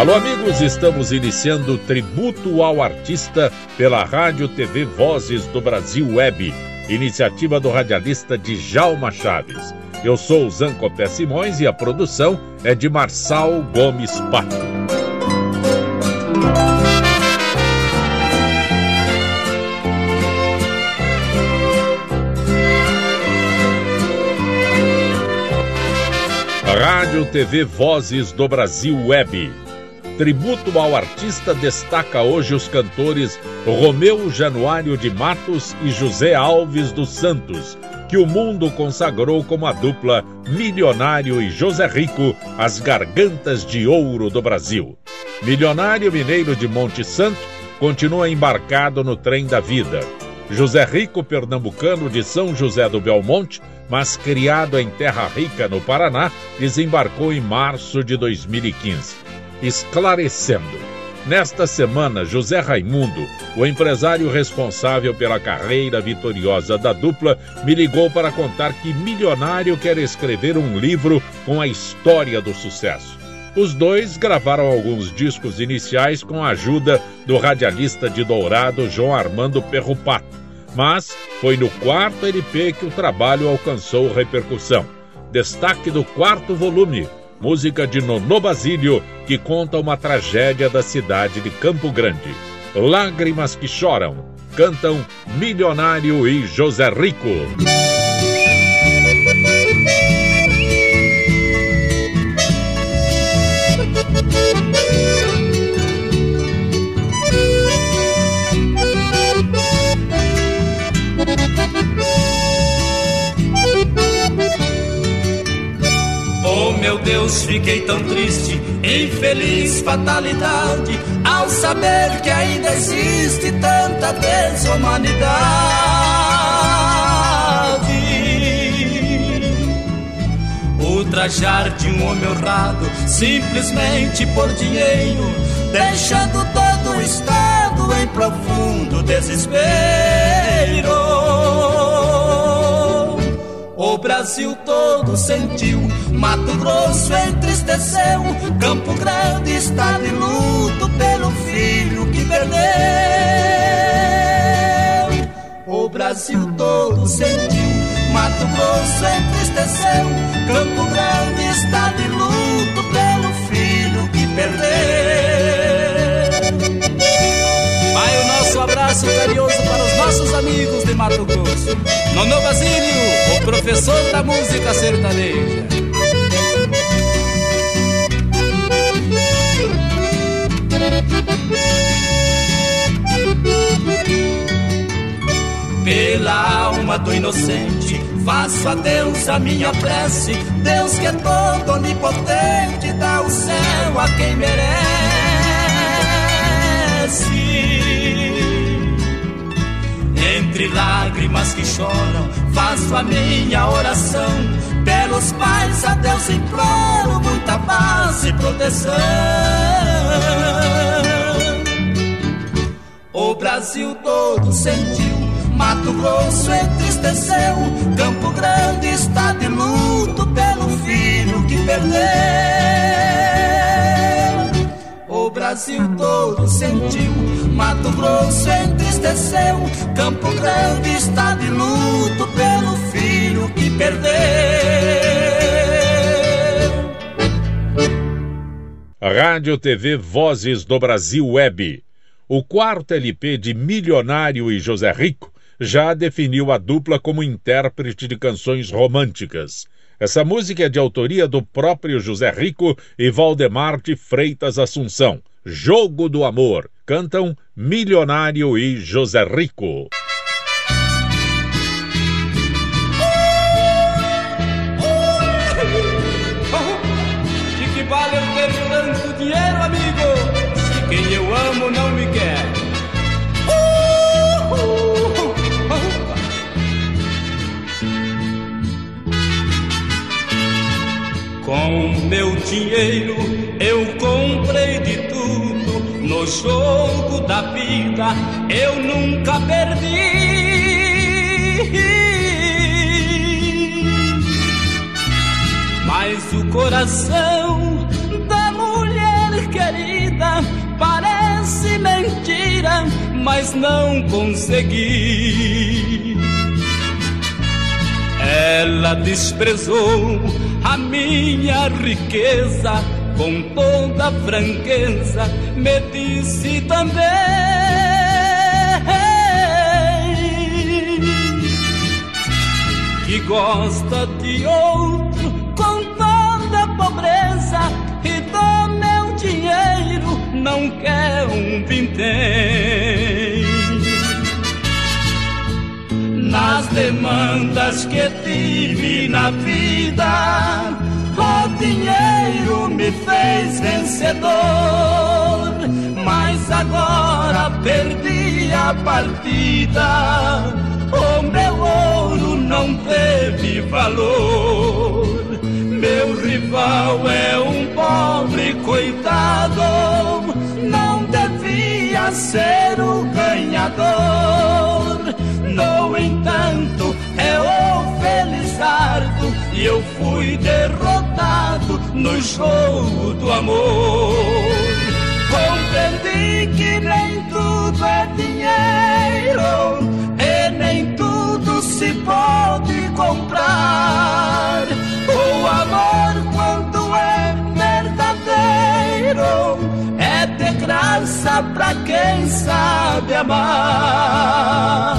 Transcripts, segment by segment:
Alô, amigos, estamos iniciando o tributo ao artista pela Rádio TV Vozes do Brasil Web, iniciativa do radialista Djalma Chaves. Eu sou o Zancopé Simões e a produção é de Marçal Gomes Pato. Rádio TV Vozes do Brasil Web Tributo ao artista destaca hoje os cantores Romeu Januário de Matos e José Alves dos Santos, que o mundo consagrou como a dupla Milionário e José Rico, as gargantas de ouro do Brasil. Milionário Mineiro de Monte Santo continua embarcado no trem da vida. José Rico, pernambucano de São José do Belmonte, mas criado em Terra Rica, no Paraná, desembarcou em março de 2015 esclarecendo. Nesta semana, José Raimundo, o empresário responsável pela carreira vitoriosa da dupla, me ligou para contar que Milionário quer escrever um livro com a história do sucesso. Os dois gravaram alguns discos iniciais com a ajuda do radialista de Dourado João Armando Perrupato, mas foi no quarto LP que o trabalho alcançou repercussão. Destaque do quarto volume, música de Nonô Basílio, que conta uma tragédia da cidade de Campo Grande. Lágrimas que choram, cantam Milionário e José Rico. Deus, fiquei tão triste, infeliz fatalidade, ao saber que ainda existe tanta desumanidade. Ultrajar de um homem honrado, simplesmente por dinheiro, deixando todo o Estado em profundo desespero. O Brasil todo sentiu, Mato Grosso entristeceu, Campo Grande está de luto pelo filho que perdeu. O Brasil todo sentiu, Mato Grosso entristeceu, Campo Grande está de luto pelo filho que perdeu. Vai o nosso abraço carinhoso para os nossos amigos de Mato Grosso. Nono Basílio, professor da música sertaneja. Pela alma do inocente, faço a Deus a minha prece. Deus que é todo onipotente, dá o céu a quem merece. Entre lágrimas que choram, faço a minha oração. Pelos pais a Deus imploro muita paz e proteção. O Brasil todo sentiu, Mato Grosso entristeceu, Campo Grande está de luto pelo filho que perdeu. Brasil todo sentiu, Mato Grosso entristeceu, Campo Grande está de luto pelo filho que perdeu. Rádio TV Vozes do Brasil Web. O quarto LP de Milionário e José Rico já definiu a dupla como intérprete de canções românticas. Essa música é de autoria do próprio José Rico e Valdemar de Freitas Assunção. Jogo do Amor. Cantam Milionário e José Rico. De que vale eu ter tanto dinheiro, amigo, se quem eu amo não me quer? Com meu dinheiro eu no jogo da vida eu nunca perdi. Mas o coração da mulher querida parece mentira, mas não consegui. Ela desprezou a minha riqueza com toda franqueza, me disse também que gosta de outro com toda pobreza e do meu dinheiro não quer um vintém. Nas demandas que tive na vida, dinheiro me fez vencedor, mas agora perdi a partida. O meu ouro não teve valor. Meu rival é um pobre coitado, não devia ser o ganhador. No entanto, no jogo do amor. Compreendi que nem tudo é dinheiro e nem tudo se pode comprar. O amor, quando é verdadeiro, é de graça pra quem sabe amar.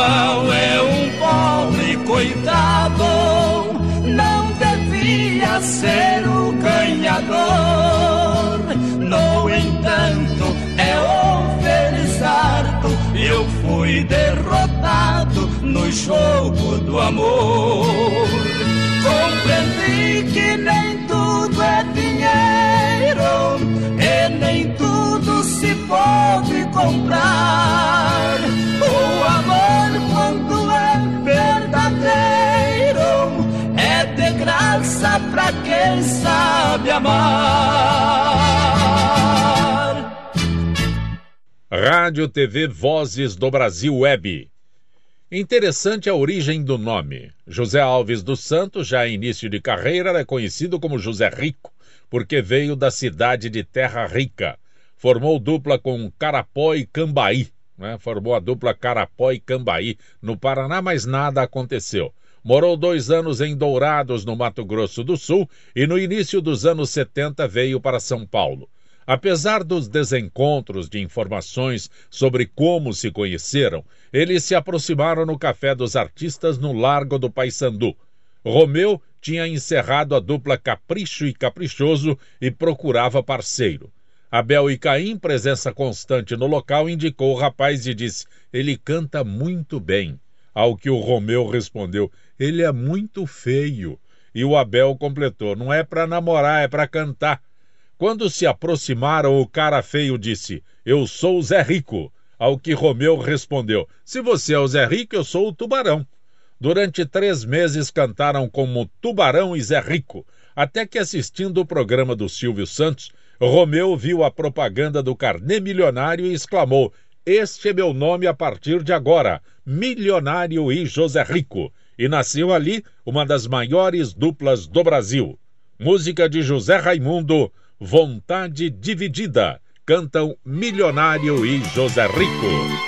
É um pobre coitado, não devia ser o ganhador. No entanto, é o Felizardo, eu fui derrotado no jogo do amor. Compreendi que nem tudo é dinheiro e nem tudo se pode comprar. Graça pra quem sabe amar. Rádio TV Vozes do Brasil Web. Interessante a origem do nome. José Alves dos Santos, já em início de carreira, era conhecido como José Rico, porque veio da cidade de Terra Rica. Formou dupla com Carapó e Cambaí. Né? Formou a dupla Carapó e Cambaí no Paraná, mas nada aconteceu. Morou dois anos em Dourados, no Mato Grosso do Sul, e no início dos anos 70 veio para São Paulo. Apesar dos desencontros de informações sobre como se conheceram, eles se aproximaram no Café dos Artistas no Largo do Paissandu. Romeu tinha encerrado a dupla Capricho e Caprichoso e procurava parceiro. Abel e Caim, presença constante no local, indicou o rapaz e disse: Ele canta muito bem. Ao que o Romeu respondeu: Ele é muito feio. E o Abel completou: Não é para namorar, é para cantar. Quando se aproximaram, o cara feio disse: Eu sou o Zé Rico. Ao que Romeu respondeu: Se você é o Zé Rico, eu sou o Tubarão. Durante três meses cantaram como Tubarão e Zé Rico, até que assistindo o programa do Silvio Santos, Romeu viu a propaganda do carnê milionário e exclamou: Este é meu nome a partir de agora, Milionário e José Rico. E nasceu ali uma das maiores duplas do Brasil. Música de José Raimundo. Vontade Dividida. Cantam Milionário e José Rico.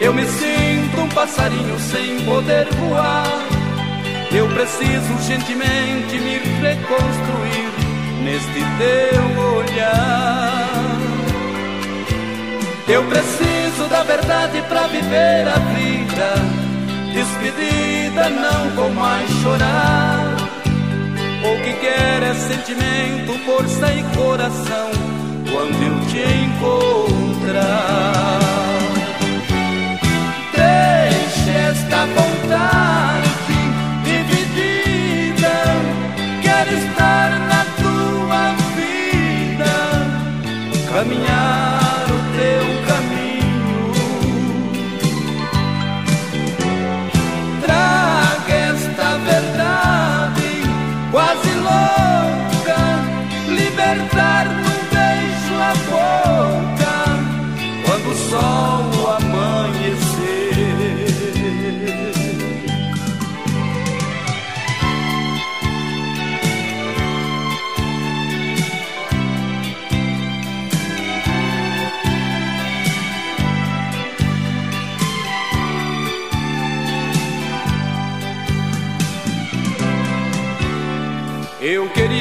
eu me sinto um passarinho sem poder voar Eu preciso urgentemente me reconstruir neste teu olhar. Eu preciso da verdade para viver a vida. Despedida, não vou mais chorar. O que quer é sentimento, força e coração quando eu te encontrar. Esta vontade dividida, quero estar na tua vida, caminhar.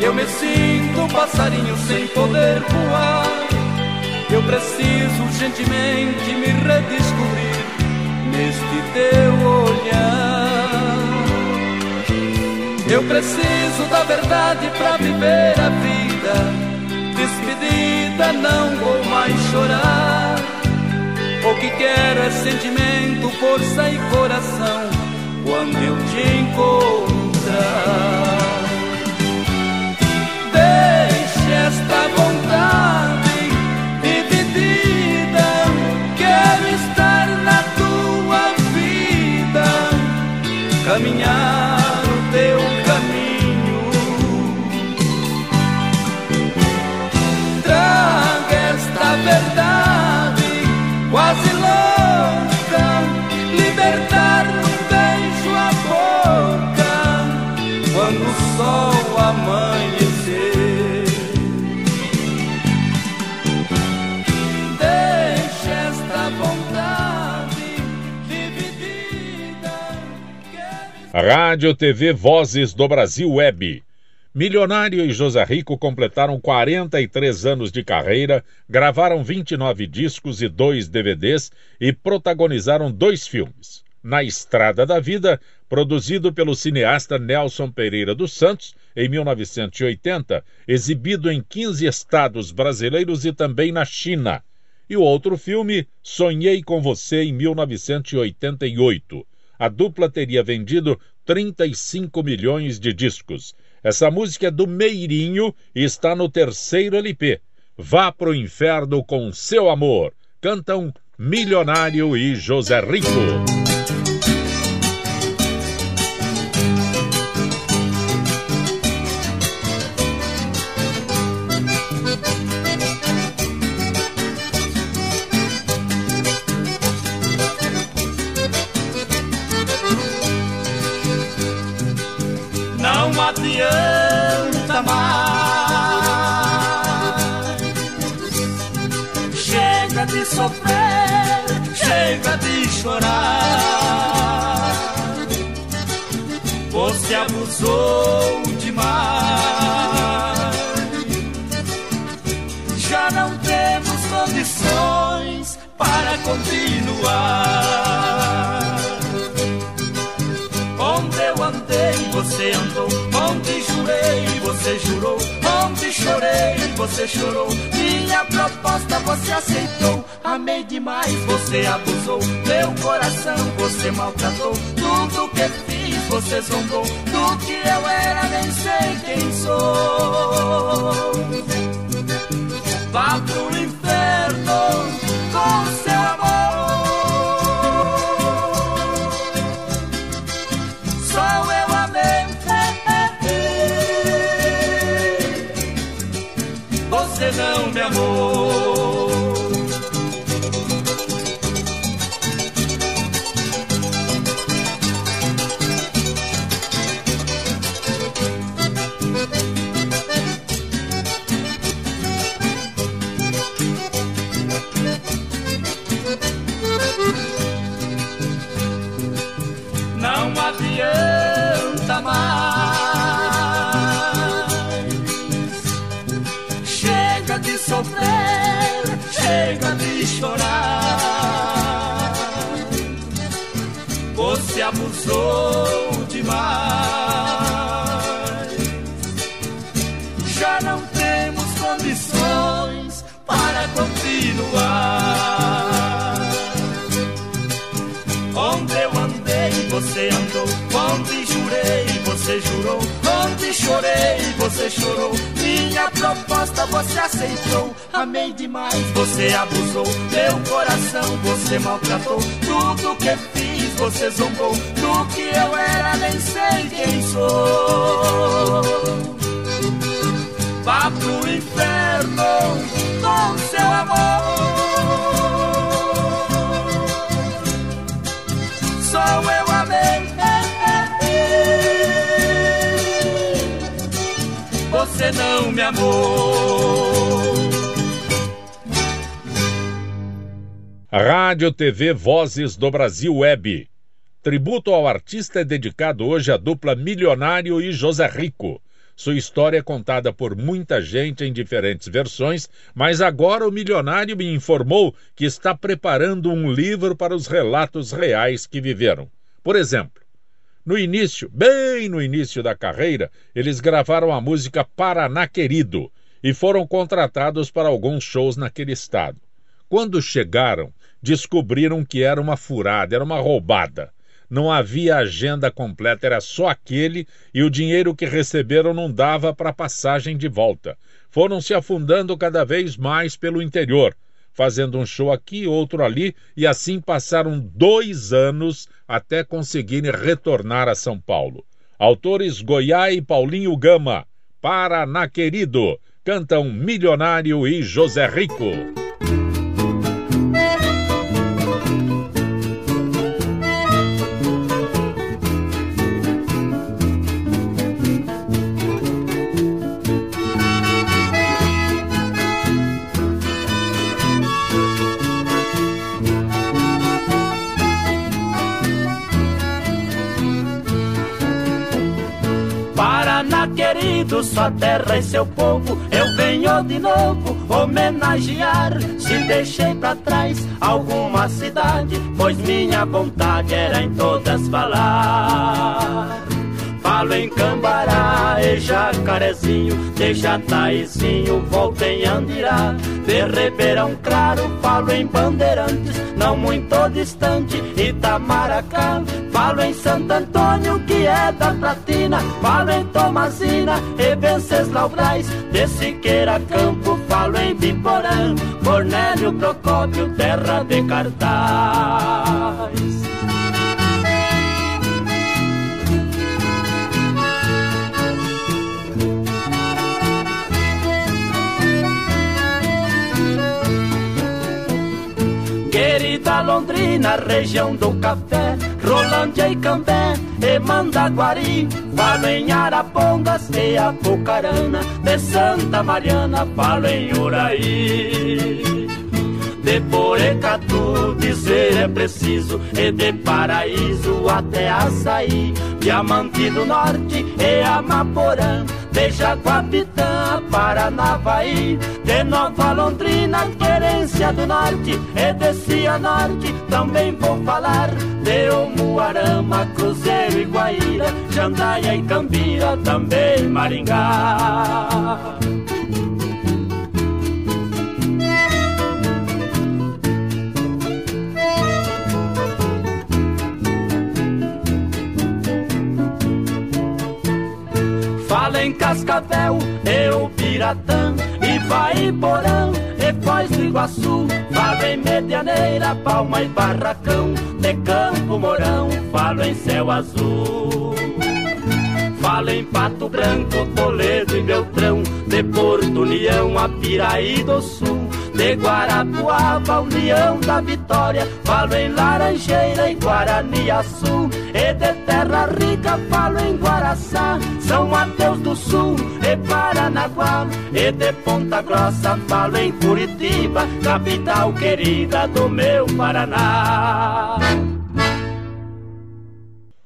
eu me sinto um passarinho sem poder voar. Eu preciso urgentemente me redescobrir neste teu olhar. Eu preciso da verdade para viver a vida. Despedida, não vou mais chorar. O que quero é sentimento, força e coração quando eu te encontrar. Esta vontade dividida. Quero estar na tua vida, caminhar Rádio TV Vozes do Brasil Web. Milionário e José Rico completaram 43 anos de carreira, gravaram 29 discos e dois DVDs e protagonizaram dois filmes. Na Estrada da Vida, produzido pelo cineasta Nelson Pereira dos Santos, em 1980, exibido em 15 estados brasileiros e também na China. E o outro filme, Sonhei com Você, em 1988 a dupla teria vendido 35 milhões de discos. Essa música é do Meirinho e está no terceiro LP. Vá pro inferno com seu amor. Cantam Milionário e José Rico. Você abusou demais. Já não temos condições para continuar. Onde eu andei, você andou Onde jurei, você jurou. Onde chorei, você chorou. Minha proposta você aceitou. Amei demais, você abusou. Meu coração você maltratou. Tudo que fiz, você zombou. Do que eu era, nem sei quem sou. Vá pro inferno com temos condições para continuar. Onde eu andei, você andou. Onde jurei, você jurou. Onde chorei, você chorou. Minha proposta você aceitou. Amei demais, você abusou. Meu coração você maltratou. Tudo que fiz, você zombou. Do que eu era, nem sei quem sou. Vá pro inferno com seu amor. Só eu amei. Você não me amou. Rádio TV Vozes do Brasil Web. Tributo ao artista é dedicado hoje à dupla Milionário e José Rico. Sua história é contada por muita gente em diferentes versões, mas agora o milionário me informou que está preparando um livro para os relatos reais que viveram. Por exemplo, no início, bem no início da carreira, eles gravaram a música Paraná Querido e foram contratados para alguns shows naquele estado. Quando chegaram, descobriram que era uma furada, era uma roubada não havia agenda completa, era só aquele e o dinheiro que receberam não dava para passagem de volta. Foram se afundando cada vez mais pelo interior, fazendo um show aqui, outro ali, e assim passaram dois anos até conseguirem retornar a São Paulo. Autores Goiás e Paulinho Gama, Paraná Querido, cantam Milionário e José Rico. Sua terra e seu povo, eu venho de novo homenagear. Se deixei para trás alguma cidade, pois minha vontade era em todas falar. Falo em Cambará e Jacarezinho, de Jataizinho, volto em Andirá. De Ribeirão Claro, falo em Bandeirantes, não muito distante, Itamaracá. Falo em Santo Antônio, que é da Platina, falo em Tomazina e Venceslau Braz. De Siqueira Campo, falo em Biporã, Cornélio Procópio, terra de cartaz. Querida Londrina, região do café, Rolândia e Cambé e Mandaguari, falo em Arapongas e Apucarana, de Santa Mariana, falo em Uraí. De Porecatu dizer é preciso, e de Paraíso até Açaí, Diamante do Norte e Amaporã, de Jaguapitã, Paranavaí, de Nova Londrina, Querência do Norte e de também vou falar de Omuarama, Cruzeiro e Guaíra, Jandaia e Cambira, também Maringá. Cascavel, eu Piratã, e Porão, e Foz do Iguaçu. Falo em Medianeira, Palma e Barracão, de Campo Mourão, falo em Céu Azul. Falo em Pato Branco, Toledo e Beltrão, de Porto União, Apiraí do Sul de Guarapuava, União da Vitória, falo em Laranjeira e Guaraniaçu, e de Terra Rica falo em Guaraçá, São Mateus do Sul e Paranaguá, e de Ponta Grossa falo em Curitiba, capital querida do meu Paraná.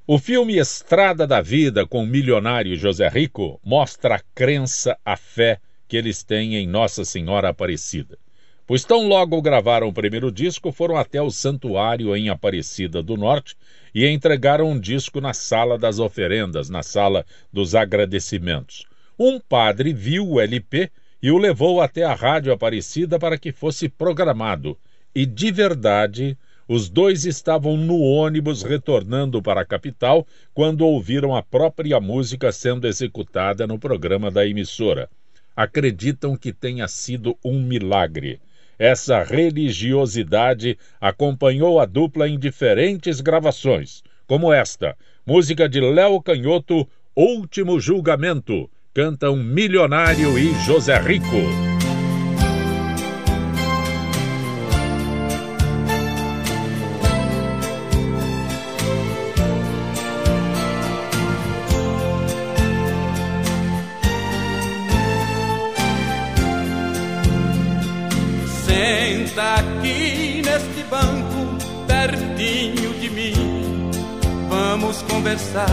O filme Estrada da Vida com o milionário José Rico mostra a crença, a fé que eles têm em Nossa Senhora Aparecida. Pois tão logo gravaram o primeiro disco, foram até o santuário em Aparecida do Norte e entregaram um disco na sala das oferendas, na sala dos agradecimentos. Um padre viu o LP e o levou até a Rádio Aparecida para que fosse programado. E de verdade, os dois estavam no ônibus retornando para a capital quando ouviram a própria música sendo executada no programa da emissora. Acreditam que tenha sido um milagre. Essa religiosidade acompanhou a dupla em diferentes gravações, como esta, música de Léo Canhoto, Último Julgamento, cantam Milionário e José Rico. Vamos conversar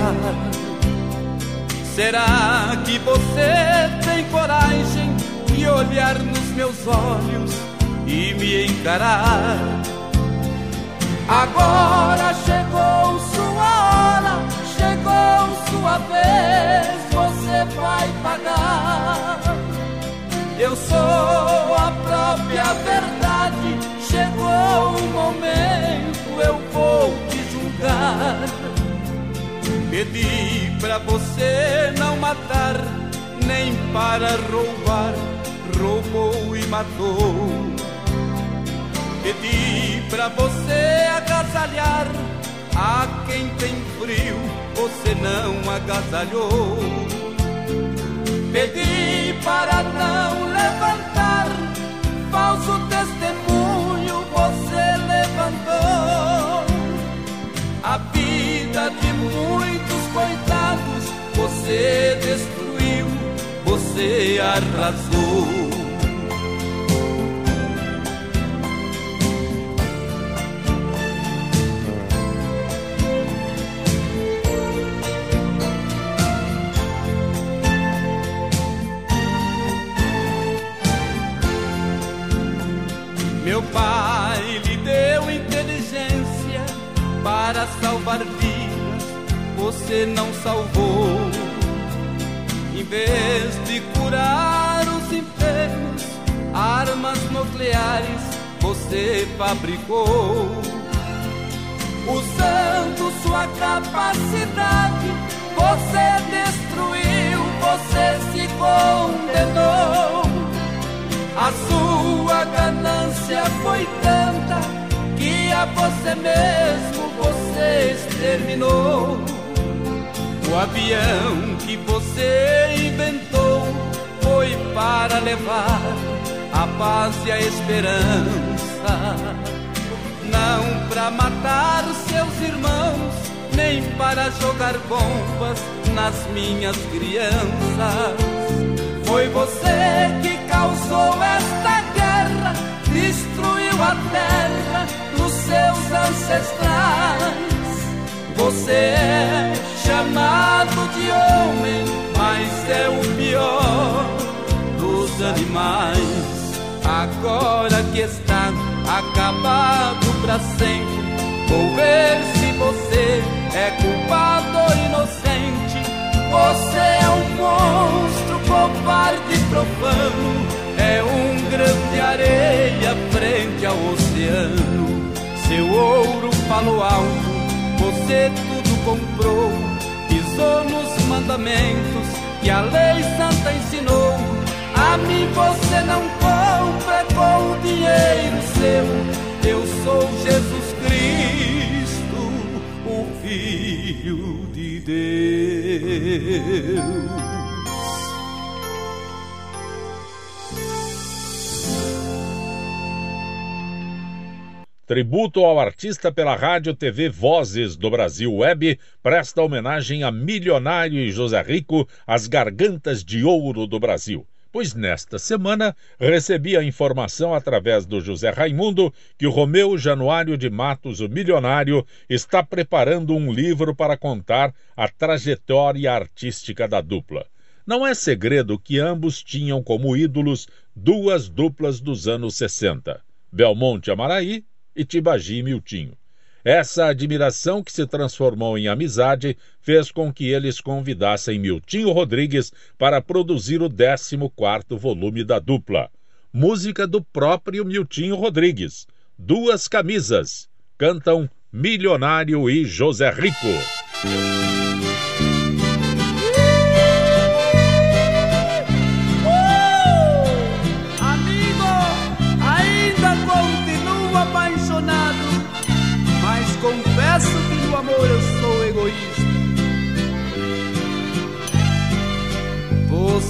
Será que você tem coragem de olhar nos meus olhos e me encarar? Agora chegou sua hora, chegou sua vez, você vai pagar. Eu sou a própria verdade, chegou o momento, eu vou te julgar. Pedi pra você não matar, nem para roubar, roubou e matou. Pedi pra você agasalhar a quem tem frio, você não agasalhou. Pedi para não levantar falso testemunho, muitos coitados você destruiu, você arrasou. Meu pai lhe deu inteligência para salvar vidas você não salvou. Em vez de curar os enfermos, armas nucleares você fabricou. Usando sua capacidade, você destruiu, você se condenou. A sua ganância foi tanta que a você mesmo você exterminou. O avião que você inventou foi para levar a paz e a esperança, não para matar os seus irmãos, nem para jogar bombas nas minhas crianças. Foi você que causou esta guerra, destruiu a terra dos seus ancestrais. Você é chamado de homem, mas é o pior dos animais. Agora que está acabado para sempre, vou ver se você é culpado ou inocente. Você é um monstro, covarde e profano, é um grão de areia frente ao oceano. Seu ouro falou alto, você tudo comprou pisou nos mandamentos que a lei santa ensinou. A mim você não compra com o dinheiro seu. Eu sou Jesus Cristo, o Filho de Deus. Tributo ao artista pela Rádio TV Vozes do Brasil Web presta homenagem a Milionário e José Rico, as gargantas de ouro do Brasil. Pois nesta semana recebi a informação através do José Raimundo que o Romeu Januário de Matos, o milionário, está preparando um livro para contar a trajetória artística da dupla. Não é segredo que ambos tinham como ídolos duas duplas dos anos 60, Belmonte Amaraí e Tibagi Miltinho. Essa admiração que se transformou em amizade fez com que eles convidassem Miltinho Rodrigues para produzir o 14º volume da dupla. Música do próprio Miltinho Rodrigues. Duas camisas. Cantam Milionário e José Rico.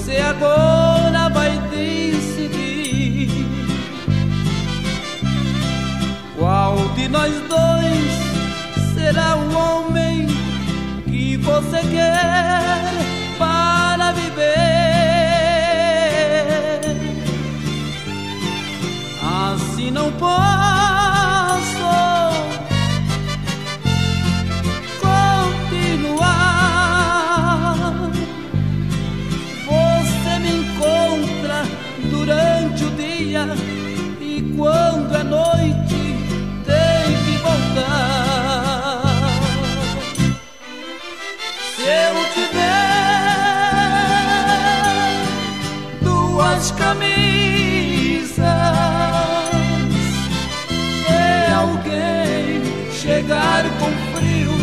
Você agora vai decidir qual de nós dois será o homem que você quer para viver. Assim não pode camisas, e alguém chegar com frio,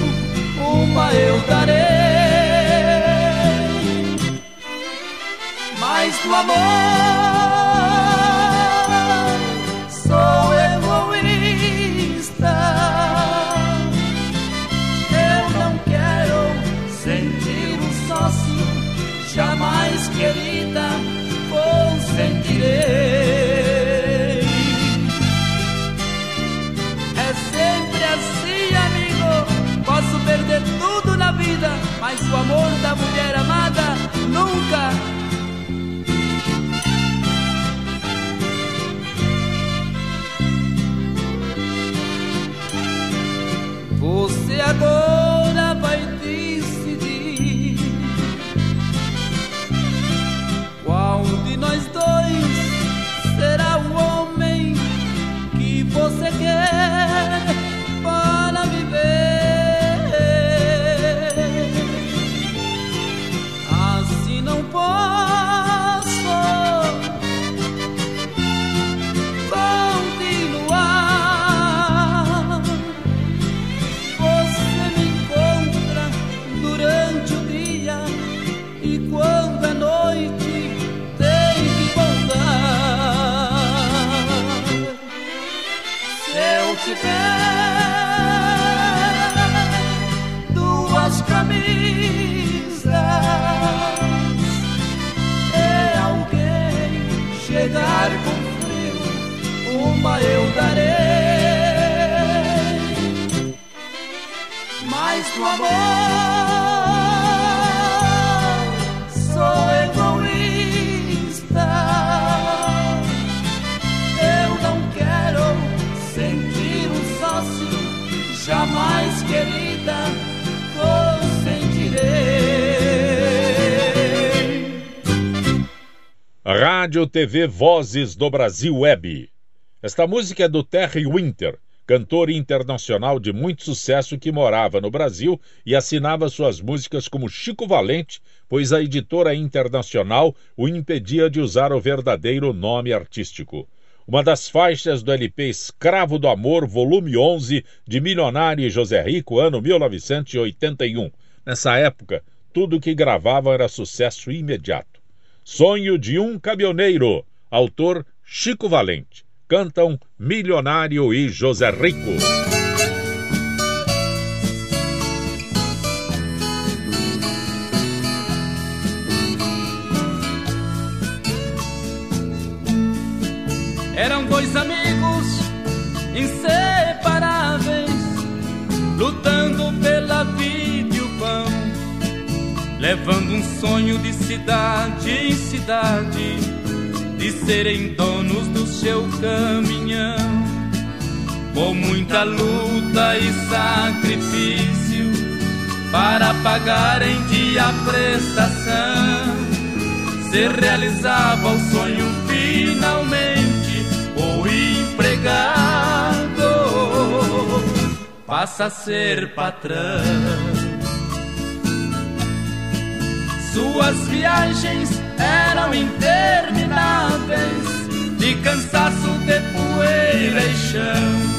uma eu darei. Mas do amor eu darei. Mas do amor jamais, querida, consentirei. Rádio TV Vozes do Brasil Web. Esta música é do Terry Winter, cantor internacional de muito sucesso que morava no Brasil e assinava suas músicas como Chico Valente, pois a editora internacional o impedia de usar o verdadeiro nome artístico uma das faixas do LP Escravo do Amor, volume 11, de Milionário e José Rico, ano 1981. Nessa época, tudo que gravavam era sucesso imediato. Sonho de um caminhoneiro, autor Chico Valente. Cantam Milionário e José Rico. Eram dois amigos inseparáveis, lutando pela vida e o pão, levando um sonho de cidade em cidade, de serem donos do seu caminhão. Com muita luta e sacrifício para pagar em dia a prestação, se realizava o sonho finalmente o empregado passa a ser patrão. Suas viagens eram intermináveis, de cansaço de poeira e chão.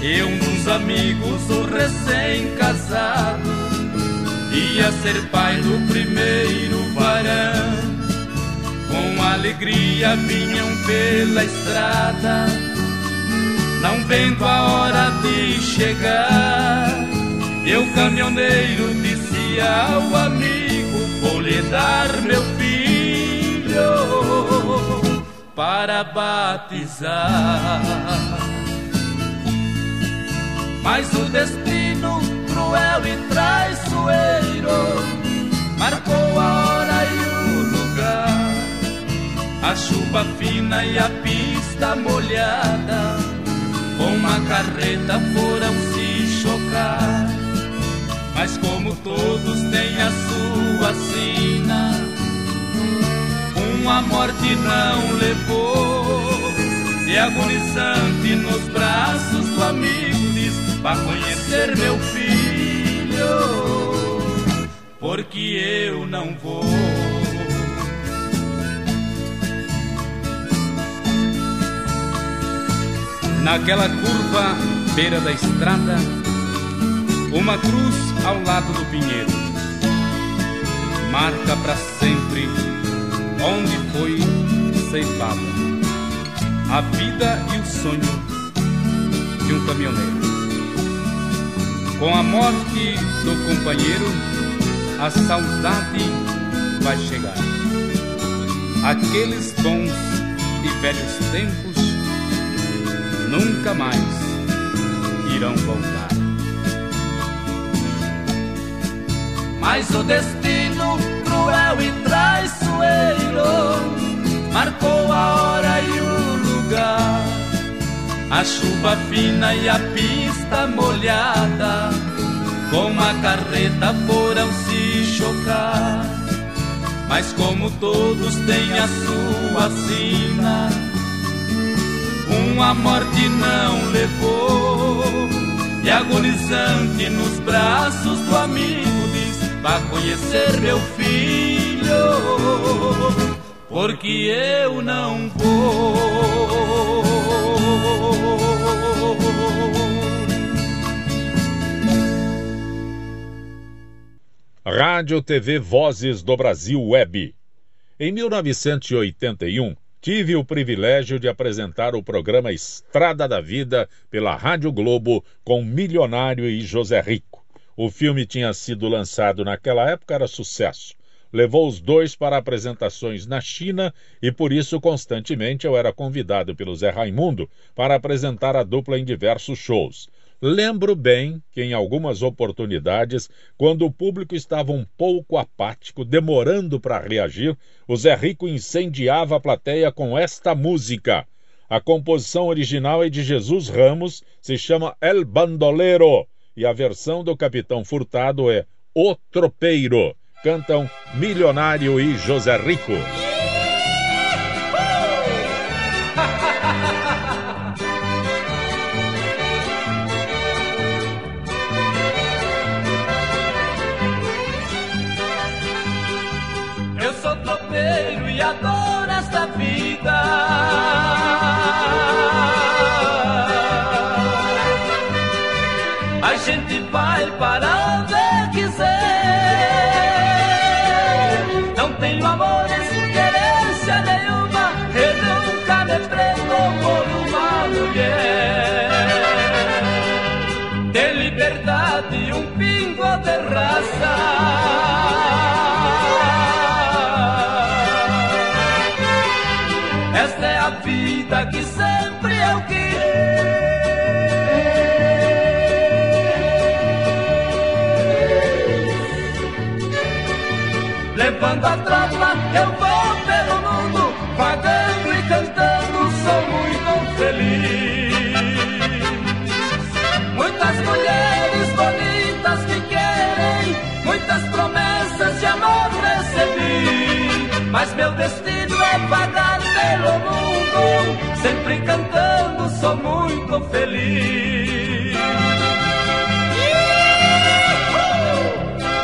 E um dos amigos, o recém-casado, ia ser pai do primeiro varão. Com alegria vinham pela estrada, não vendo a hora de chegar. E o caminhoneiro disse ao amigo: Vou lhe dar meu para batizar. Mas o destino cruel e traiçoeiro marcou a hora e o lugar. A chuva fina e a pista molhada, com uma carreta foram se chocar. Mas como todos têm a sua sina, uma morte não levou. E agonizante nos braços do amigo diz: Vá conhecer meu filho, porque eu não vou. Naquela curva, beira da estrada, uma cruz ao lado do pinheiro, marca para sempre onde foi ceifada a vida e o sonho de um caminhoneiro. Com a morte do companheiro, a saudade vai chegar. Aqueles bons e velhos tempos nunca mais irão voltar. Mas o destino cruel e traiçoeiro marcou a hora e o lugar. A chuva fina e a pista molhada, com a carreta foram se chocar. Mas como todos têm a sua sina, uma morte não levou. E agonizante nos braços do amigo Vá conhecer meu filho, porque eu não vou. Rádio TV Vozes do Brasil Web. Em 1981, tive o privilégio de apresentar o programa Estrada da Vida pela Rádio Globo com Milionário e José Rico. O filme tinha sido lançado naquela época, era sucesso. Levou os dois para apresentações na China e por isso constantemente eu era convidado pelo Zé Raimundo para apresentar a dupla em diversos shows. Lembro bem que, em algumas oportunidades, quando o público estava um pouco apático, demorando para reagir, o Zé Rico incendiava a plateia com esta música. A composição original é de Jesus Ramos, se chama El Bandolero, e a versão do Capitão Furtado é O Tropeiro. Cantam Milionário e José Rico. Para Levando a tropa, eu vou pelo mundo, pagando e cantando, sou muito feliz. Muitas mulheres bonitas me querem, muitas promessas de amor recebi, mas meu destino é pagar pelo mundo sempre cantando, sou muito feliz.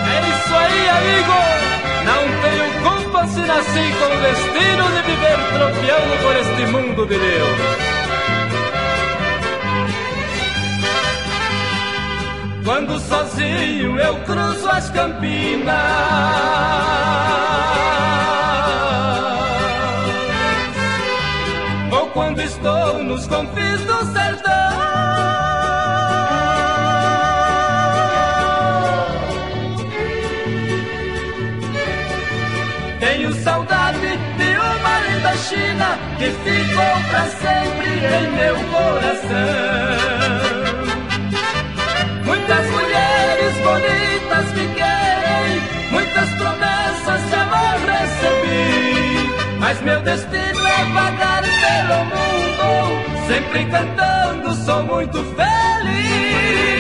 É isso aí, amigo! Não tenho culpa se nasci com o destino de viver tropeando por este mundo de Deus. Quando sozinho eu cruzo as campinas Ou quando estou nos confins do sertão China Que ficou pra sempre em meu coração Muitas mulheres bonitas me querem, muitas promessas de amor recebi. Mas meu destino é vagar pelo mundo, sempre cantando, sou muito feliz.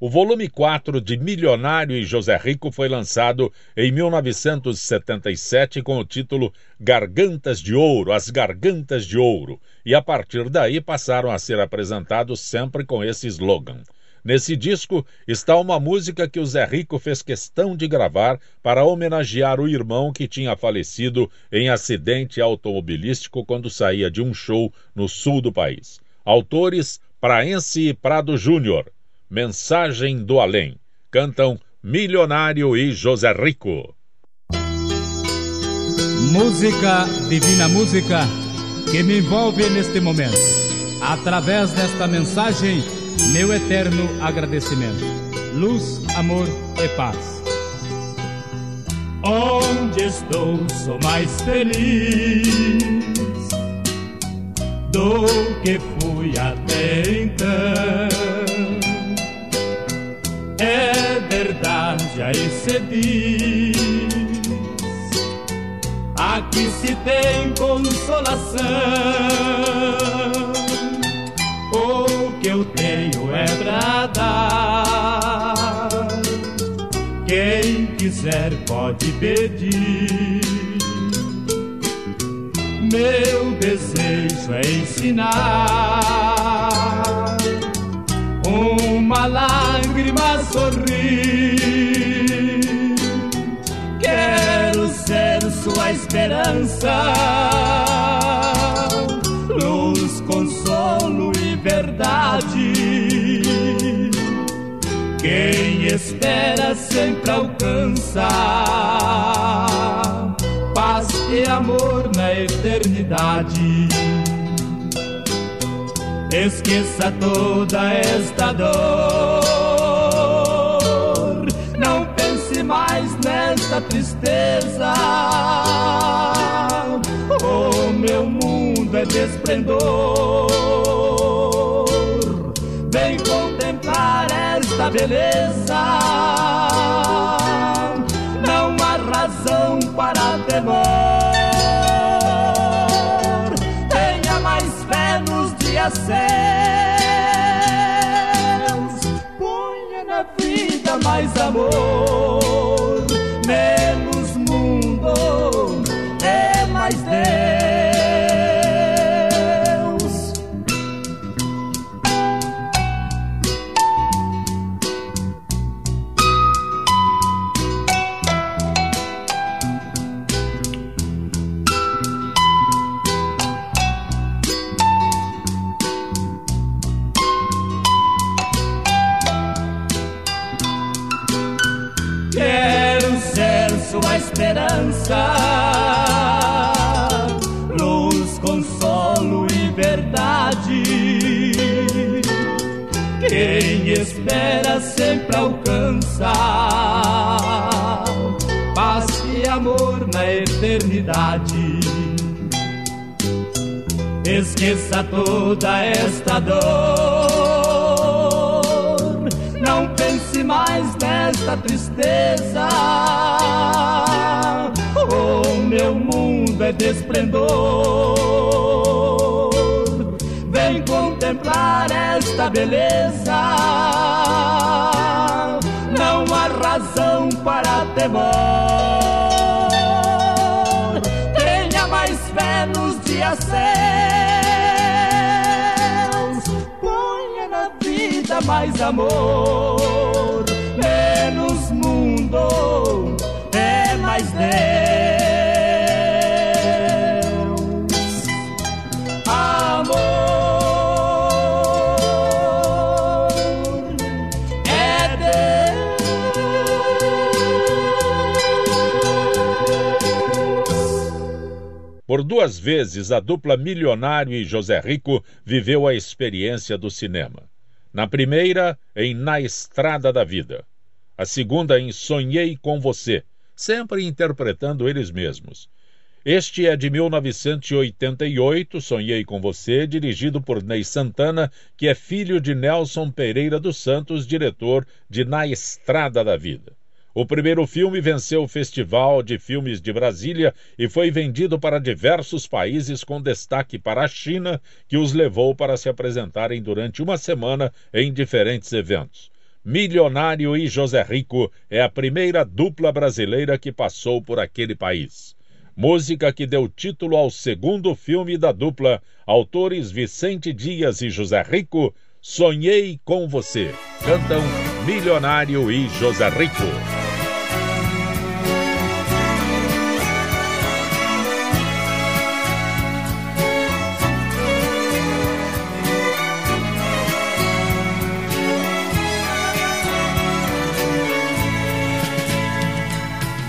O volume 4 de Milionário e José Rico foi lançado em 1977 com o título Gargantas de Ouro, As Gargantas de Ouro, e a partir daí passaram a ser apresentados sempre com esse slogan. Nesse disco está uma música que o Zé Rico fez questão de gravar para homenagear o irmão que tinha falecido em acidente automobilístico quando saía de um show no sul do país. Autores Praense e Prado Júnior. Mensagem do Além. Cantam Milionário e José Rico. Música, divina música, que me envolve neste momento. Através desta mensagem, meu eterno agradecimento. Luz, amor e paz. Onde estou, sou mais feliz do que fui até então é verdade, aí se diz. Aqui se tem consolação. O que eu tenho é pra dar. Quem quiser pode pedir. Meu desejo é ensinar uma lágrima sorrir. Quero ser sua esperança, luz, consolo e verdade. Quem espera sempre alcança paz e amor na eternidade. Esqueça toda esta dor. Não pense mais nesta tristeza. O meu mundo é desplendor. Vem contemplar esta beleza. Não há razão para temor. Céus. Ponha na vida mais amor, alcança paz e amor na eternidade. Esqueça toda esta dor, não pense mais nesta tristeza Oh, meu mundo é de esplendor contemplar esta beleza não há razão para temor. Tenha mais fé nos dias céus. ponha na vida mais amor, menos mundo, é mais Deus. Por duas vezes, a dupla Milionário e José Rico viveu a experiência do cinema. Na primeira, em Na Estrada da Vida. A segunda, em Sonhei com Você, sempre interpretando eles mesmos. Este é de 1988, Sonhei com Você, dirigido por Ney Santana, que é filho de Nelson Pereira dos Santos, diretor de Na Estrada da Vida. O primeiro filme venceu o Festival de Filmes de Brasília e foi vendido para diversos países, com destaque para a China, que os levou para se apresentarem durante uma semana em diferentes eventos. Milionário e José Rico é a primeira dupla brasileira que passou por aquele país. Música que deu título ao segundo filme da dupla, autores Vicente Dias e José Rico, Sonhei com Você. Cantam Milionário e José Rico.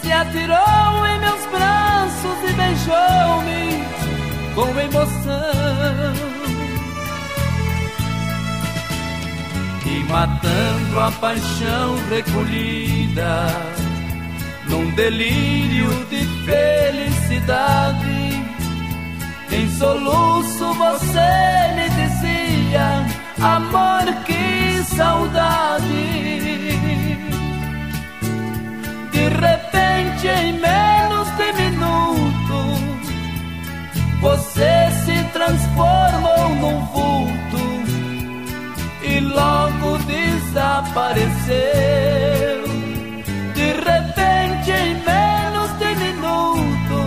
se atirou em meus braços e beijou-me com emoção. E matando a paixão recolhida, num delírio de felicidade, em soluço você me dizia: Amor, que saudade de repente, em menos de minuto, você se transformou num vulto e logo desapareceu. De repente, em menos de minuto,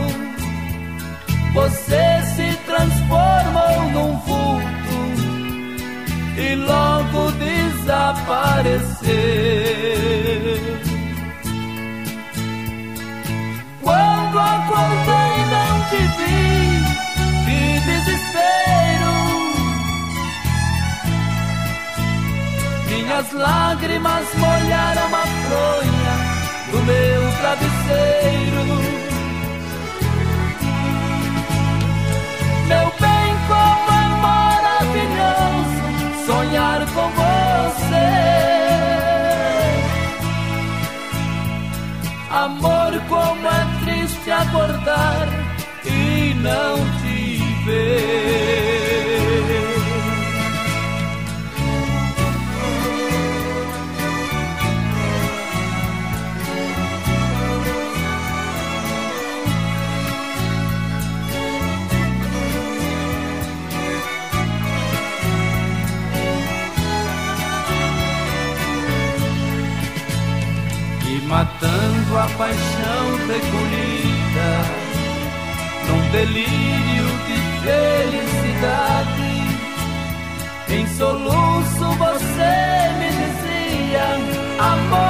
você se transformou num vulto e logo desapareceu. Minhas lágrimas molharam a fronha do meu travesseiro. Meu bem, como é maravilhoso sonhar com você. Amor, como é triste acordar e não te ver. Matando a paixão recolhida num delírio de felicidade. Em soluço você me dizia, amor,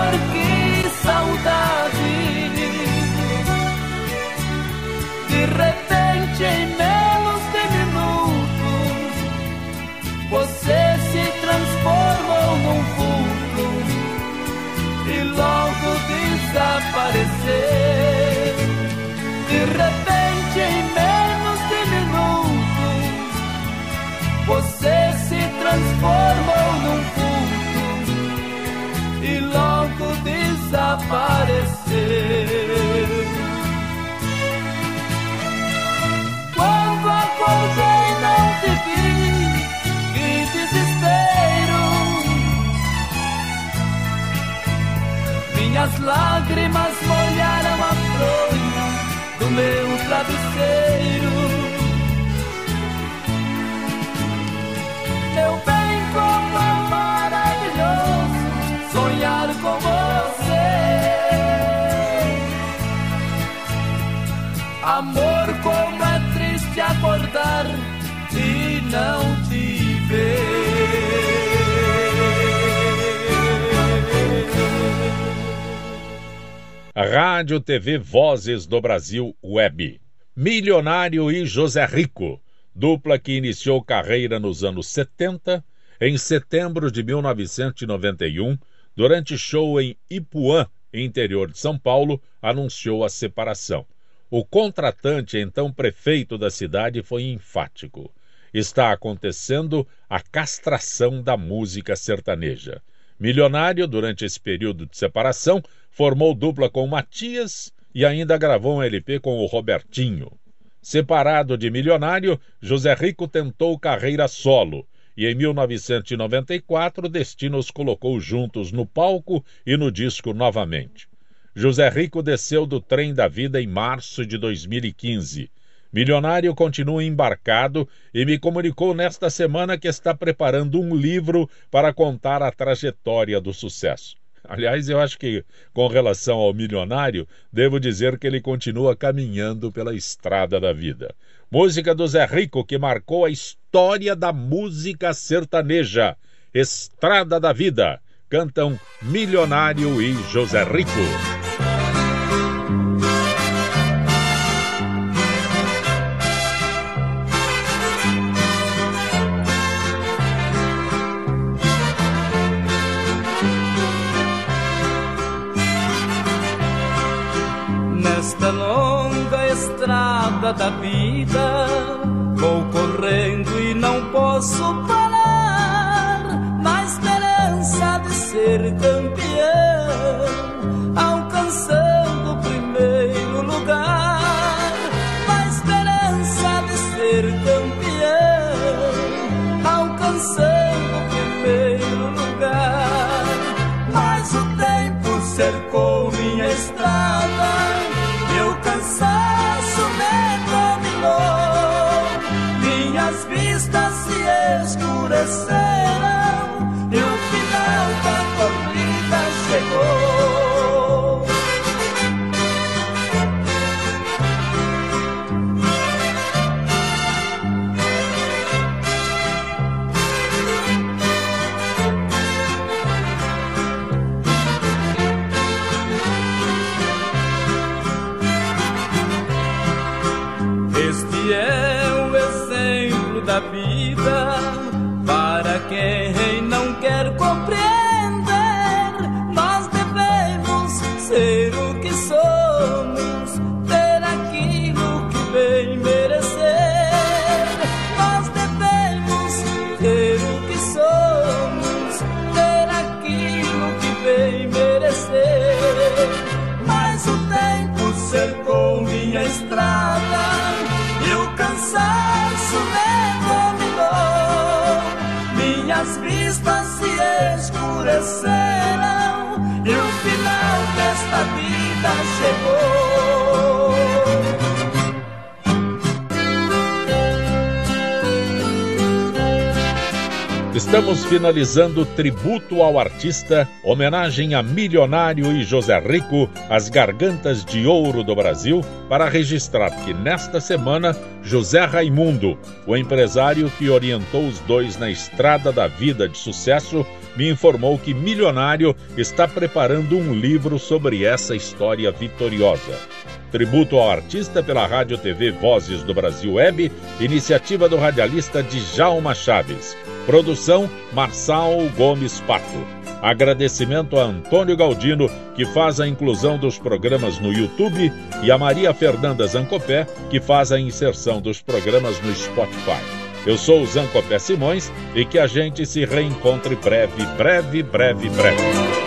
parecer. Quando acordei não te vi, que desespero. Minhas lágrimas molharam a fronha do meu travesseiro. tentar e não te ver. Rádio TV Vozes do Brasil Web. Milionário e José Rico, dupla que iniciou carreira nos anos 70, em setembro de 1991, durante show em Ipuã, interior de São Paulo, anunciou a separação. O contratante, então prefeito da cidade, foi enfático. Está acontecendo a castração da música sertaneja. Milionário, durante esse período de separação, formou dupla com Matias e ainda gravou um LP com o Robertinho. Separado de Milionário, José Rico tentou carreira solo e em 1994 Destino os colocou juntos no palco e no disco novamente. José Rico desceu do trem da vida em março de 2015 Milionário continua embarcado e me comunicou nesta semana que está preparando um livro para contar a trajetória do sucesso. Aliás, eu acho que, com relação ao milionário, devo dizer que ele continua caminhando pela estrada da vida. Música do Zé Rico que marcou a história da música sertaneja. Estrada da Vida. Cantam Milionário e José Rico. Da vida. Vou correndo e não posso parar, na esperança de ser campeão, alcançando o primeiro lugar. Na esperança de ser campeão, alcançando the. Desta vida chegou. Estamos finalizando tributo ao artista, homenagem a Milionário e José Rico, as gargantas de ouro do Brasil, para registrar que nesta semana José Raimundo, o empresário que orientou os dois na estrada da vida de sucesso, me informou que Milionário está preparando um livro sobre essa história vitoriosa. Tributo ao artista pela Rádio TV Vozes do Brasil Web, iniciativa do radialista Djalma Chaves. Produção Marçal Gomes Pato. Agradecimento a Antônio Galdino, que faz a inclusão dos programas no YouTube, e a Maria Fernanda Zancopé, que faz a inserção dos programas no Spotify. Eu sou o Zancopé Simões e que a gente se reencontre breve, breve, breve, breve.